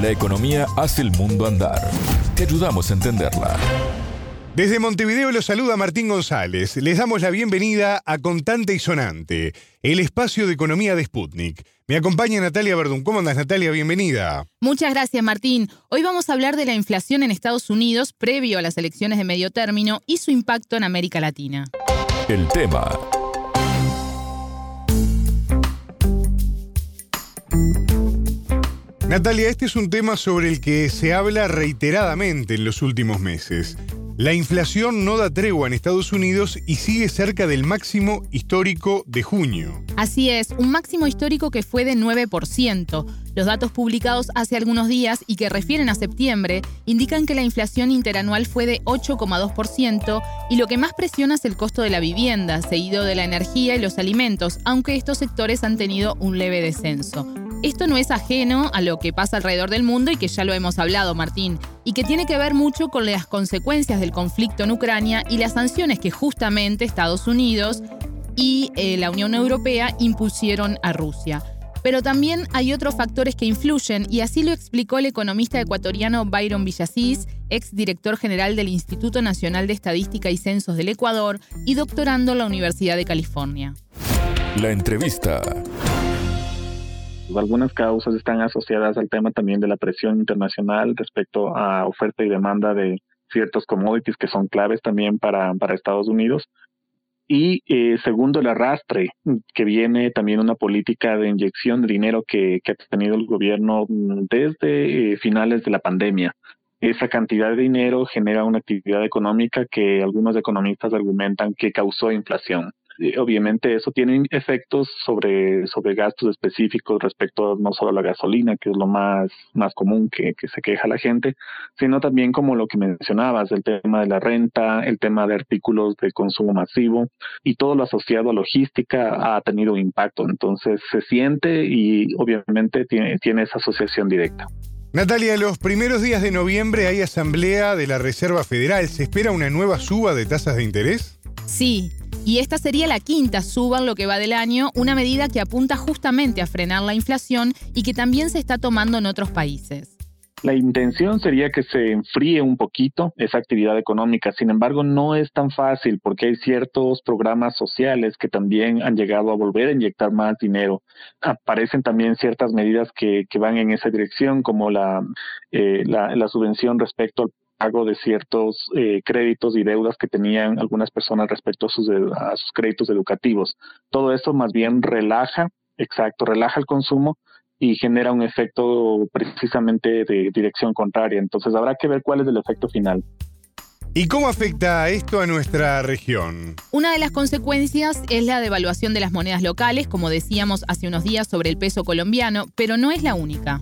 La economía hace el mundo andar. Te ayudamos a entenderla. Desde Montevideo los saluda Martín González. Les damos la bienvenida a Contante y Sonante, el espacio de economía de Sputnik. Me acompaña Natalia Verdún. ¿Cómo andas, Natalia? Bienvenida. Muchas gracias, Martín. Hoy vamos a hablar de la inflación en Estados Unidos previo a las elecciones de medio término y su impacto en América Latina. El tema Natalia, este es un tema sobre el que se habla reiteradamente en los últimos meses. La inflación no da tregua en Estados Unidos y sigue cerca del máximo histórico de junio. Así es, un máximo histórico que fue de 9%. Los datos publicados hace algunos días y que refieren a septiembre indican que la inflación interanual fue de 8,2% y lo que más presiona es el costo de la vivienda, seguido de la energía y los alimentos, aunque estos sectores han tenido un leve descenso. Esto no es ajeno a lo que pasa alrededor del mundo y que ya lo hemos hablado, Martín, y que tiene que ver mucho con las consecuencias del conflicto en Ucrania y las sanciones que justamente Estados Unidos y eh, la Unión Europea impusieron a Rusia. Pero también hay otros factores que influyen y así lo explicó el economista ecuatoriano Byron Villasís, ex director general del Instituto Nacional de Estadística y Censos del Ecuador y doctorando en la Universidad de California. La entrevista. Algunas causas están asociadas al tema también de la presión internacional respecto a oferta y demanda de ciertos commodities que son claves también para, Estados Unidos. Y eh, segundo, el arrastre, que viene también una política de inyección de dinero que, que ha tenido el gobierno desde eh, finales de la pandemia. Esa cantidad de dinero genera una actividad económica que algunos economistas argumentan que causó inflación obviamente eso tiene efectos sobre, sobre gastos específicos respecto no solo a la gasolina, que es lo más, más común que, que se queja la gente, sino también como lo que mencionabas, el tema de la renta, el tema de artículos de consumo masivo y todo lo asociado a logística ha tenido impacto. Entonces se siente y obviamente tiene, tiene esa asociación directa. Natalia, los primeros días de noviembre hay asamblea de la Reserva Federal. ¿Se espera una nueva suba de tasas de interés? Sí, y esta sería la quinta suba en lo que va del año, una medida que apunta justamente a frenar la inflación y que también se está tomando en otros países. La intención sería que se enfríe un poquito esa actividad económica. Sin embargo, no es tan fácil porque hay ciertos programas sociales que también han llegado a volver a inyectar más dinero. Aparecen también ciertas medidas que, van en esa dirección, como la, eh, la, la subvención respecto al pago de ciertos eh, créditos y deudas que tenían algunas personas respecto a sus, sus créditos educativos. Todo esto más bien relaja, exacto, relaja el consumo y genera un efecto precisamente de dirección contraria. Entonces habrá que ver cuál es el efecto final. ¿Y cómo afecta esto a nuestra región? Una de las consecuencias es la devaluación de las monedas locales, como decíamos hace unos días sobre el peso colombiano, pero no es la única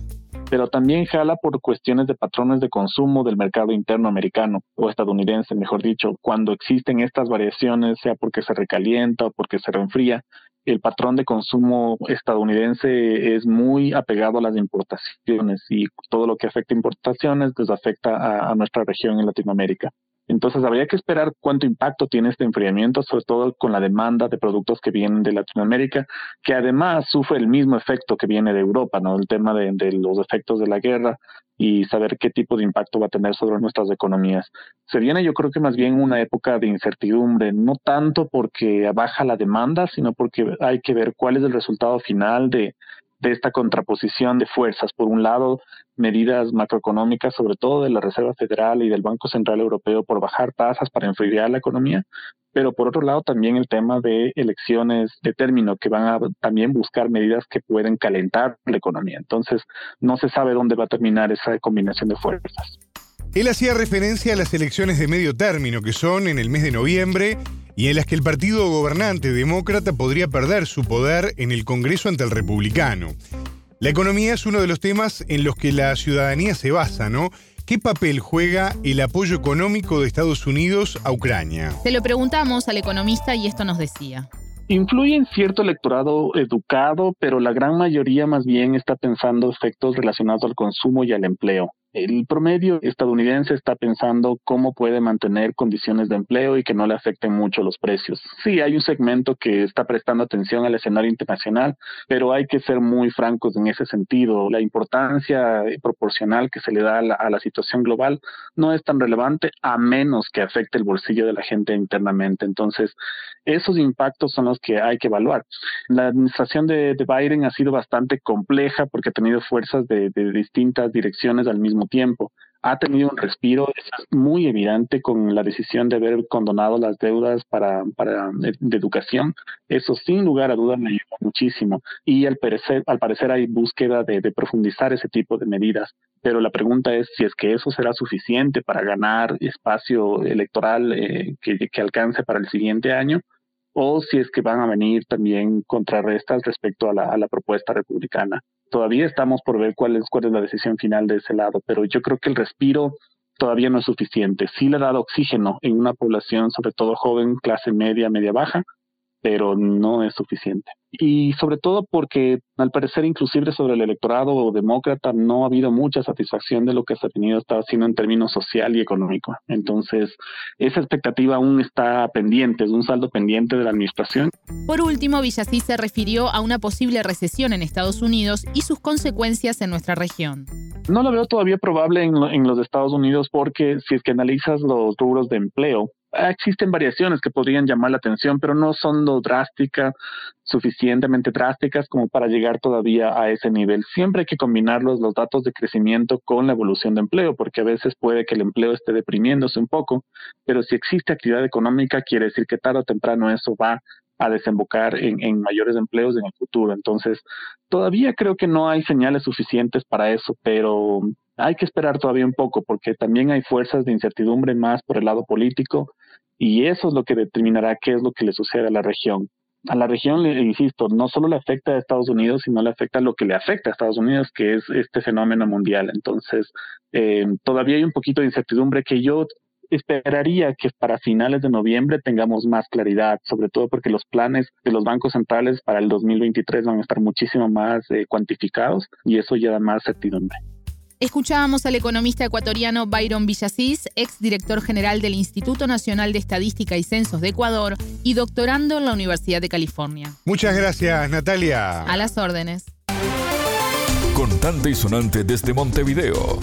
pero también jala por cuestiones de patrones de consumo del mercado interno americano o estadounidense, mejor dicho. Cuando existen estas variaciones, sea porque se recalienta o porque se reenfría, el patrón de consumo estadounidense es muy apegado a las importaciones y todo lo que afecta a importaciones pues afecta a nuestra región en Latinoamérica. Entonces habría que esperar cuánto impacto tiene este enfriamiento, sobre todo con la demanda de productos que vienen de Latinoamérica, que además sufre el mismo efecto que viene de Europa, ¿no? El tema de, los efectos de la guerra y saber qué tipo de impacto va a tener sobre nuestras economías. Se viene yo creo que más bien una época de incertidumbre, no tanto porque baja la demanda, sino porque hay que ver cuál es el resultado final de, de esta contraposición de fuerzas. Por un lado, medidas macroeconómicas, sobre todo de la Reserva Federal y del Banco Central Europeo, por bajar tasas para enfriar la economía, pero por otro lado también el tema de elecciones de término que van a también buscar medidas que pueden calentar la economía. Entonces, no se sabe dónde va a terminar esa combinación de fuerzas. Él hacía referencia a las elecciones de medio término, que son en el mes de noviembre, y en las que el partido gobernante demócrata podría perder su poder en el Congreso ante el republicano. La economía es uno de los temas en los que la ciudadanía se basa, ¿no? ¿Qué papel juega el apoyo económico de Estados Unidos a Ucrania? Se lo preguntamos al economista y esto nos decía. Influye en cierto electorado educado, pero la gran mayoría más bien está pensando efectos relacionados al consumo y al empleo. El promedio estadounidense está pensando cómo puede mantener condiciones de empleo y que no le afecten mucho los precios. Sí, hay un segmento que está prestando atención al escenario internacional, pero hay que ser muy francos en ese sentido. La importancia proporcional que se le da a la, situación global no es tan relevante a menos que afecte el bolsillo de la gente internamente. Entonces, esos impactos son los que hay que evaluar. La administración de, Biden ha sido bastante compleja porque ha tenido fuerzas de, distintas direcciones al mismo tiempo. Ha tenido un respiro, es muy evidente con la decisión de haber condonado las deudas para, para de, educación. Eso sin lugar a dudas me ayuda muchísimo. Y al parecer, al parecer hay búsqueda de, profundizar ese tipo de medidas pero la pregunta es si es que eso será suficiente para ganar espacio electoral eh, que, que, alcance para el siguiente año o si es que van a venir también contrarrestas respecto a la, propuesta republicana. Todavía estamos por ver cuál es, cuál es la decisión final de ese lado, pero yo creo que el respiro todavía no es suficiente. Sí le ha dado oxígeno en una población, sobre todo joven, clase media, media baja, pero no es suficiente. Y sobre todo porque al parecer inclusive sobre el electorado demócrata no ha habido mucha satisfacción de lo que se ha tenido estado haciendo en términos social y económico. Entonces, esa expectativa aún está pendiente, es un saldo pendiente de la administración. Por último, Villasí se refirió a una posible recesión en Estados Unidos y sus consecuencias en nuestra región. No lo veo todavía probable en, en los Estados Unidos porque si es que analizas los rubros de empleo, existen variaciones que podrían llamar la atención, pero no son lo drásticas, suficientemente drásticas como para llegar todavía a ese nivel. Siempre hay que combinar los, datos de crecimiento con la evolución de empleo, porque a veces puede que el empleo esté deprimiéndose un poco, pero si existe actividad económica, quiere decir que tarde o temprano eso va a desembocar en, en, mayores empleos en el futuro. Entonces, todavía creo que no hay señales suficientes para eso, pero hay que esperar todavía un poco porque también hay fuerzas de incertidumbre más por el lado político y eso es lo que determinará qué es lo que le sucede a la región. A la región, insisto, no solo le afecta a Estados Unidos, sino le afecta a lo que le afecta a Estados Unidos, que es este fenómeno mundial. Entonces, eh, todavía hay un poquito de incertidumbre que yo esperaría que para finales de noviembre tengamos más claridad, sobre todo porque los planes de los bancos centrales para el 2023 van a estar muchísimo más eh, cuantificados y eso ya da más certidumbre. Escuchábamos al economista ecuatoriano Byron Villasís, ex director general del Instituto Nacional de Estadística y Censos de Ecuador y doctorando en la Universidad de California. Muchas gracias, Natalia. A las órdenes. Contante y sonante desde Montevideo.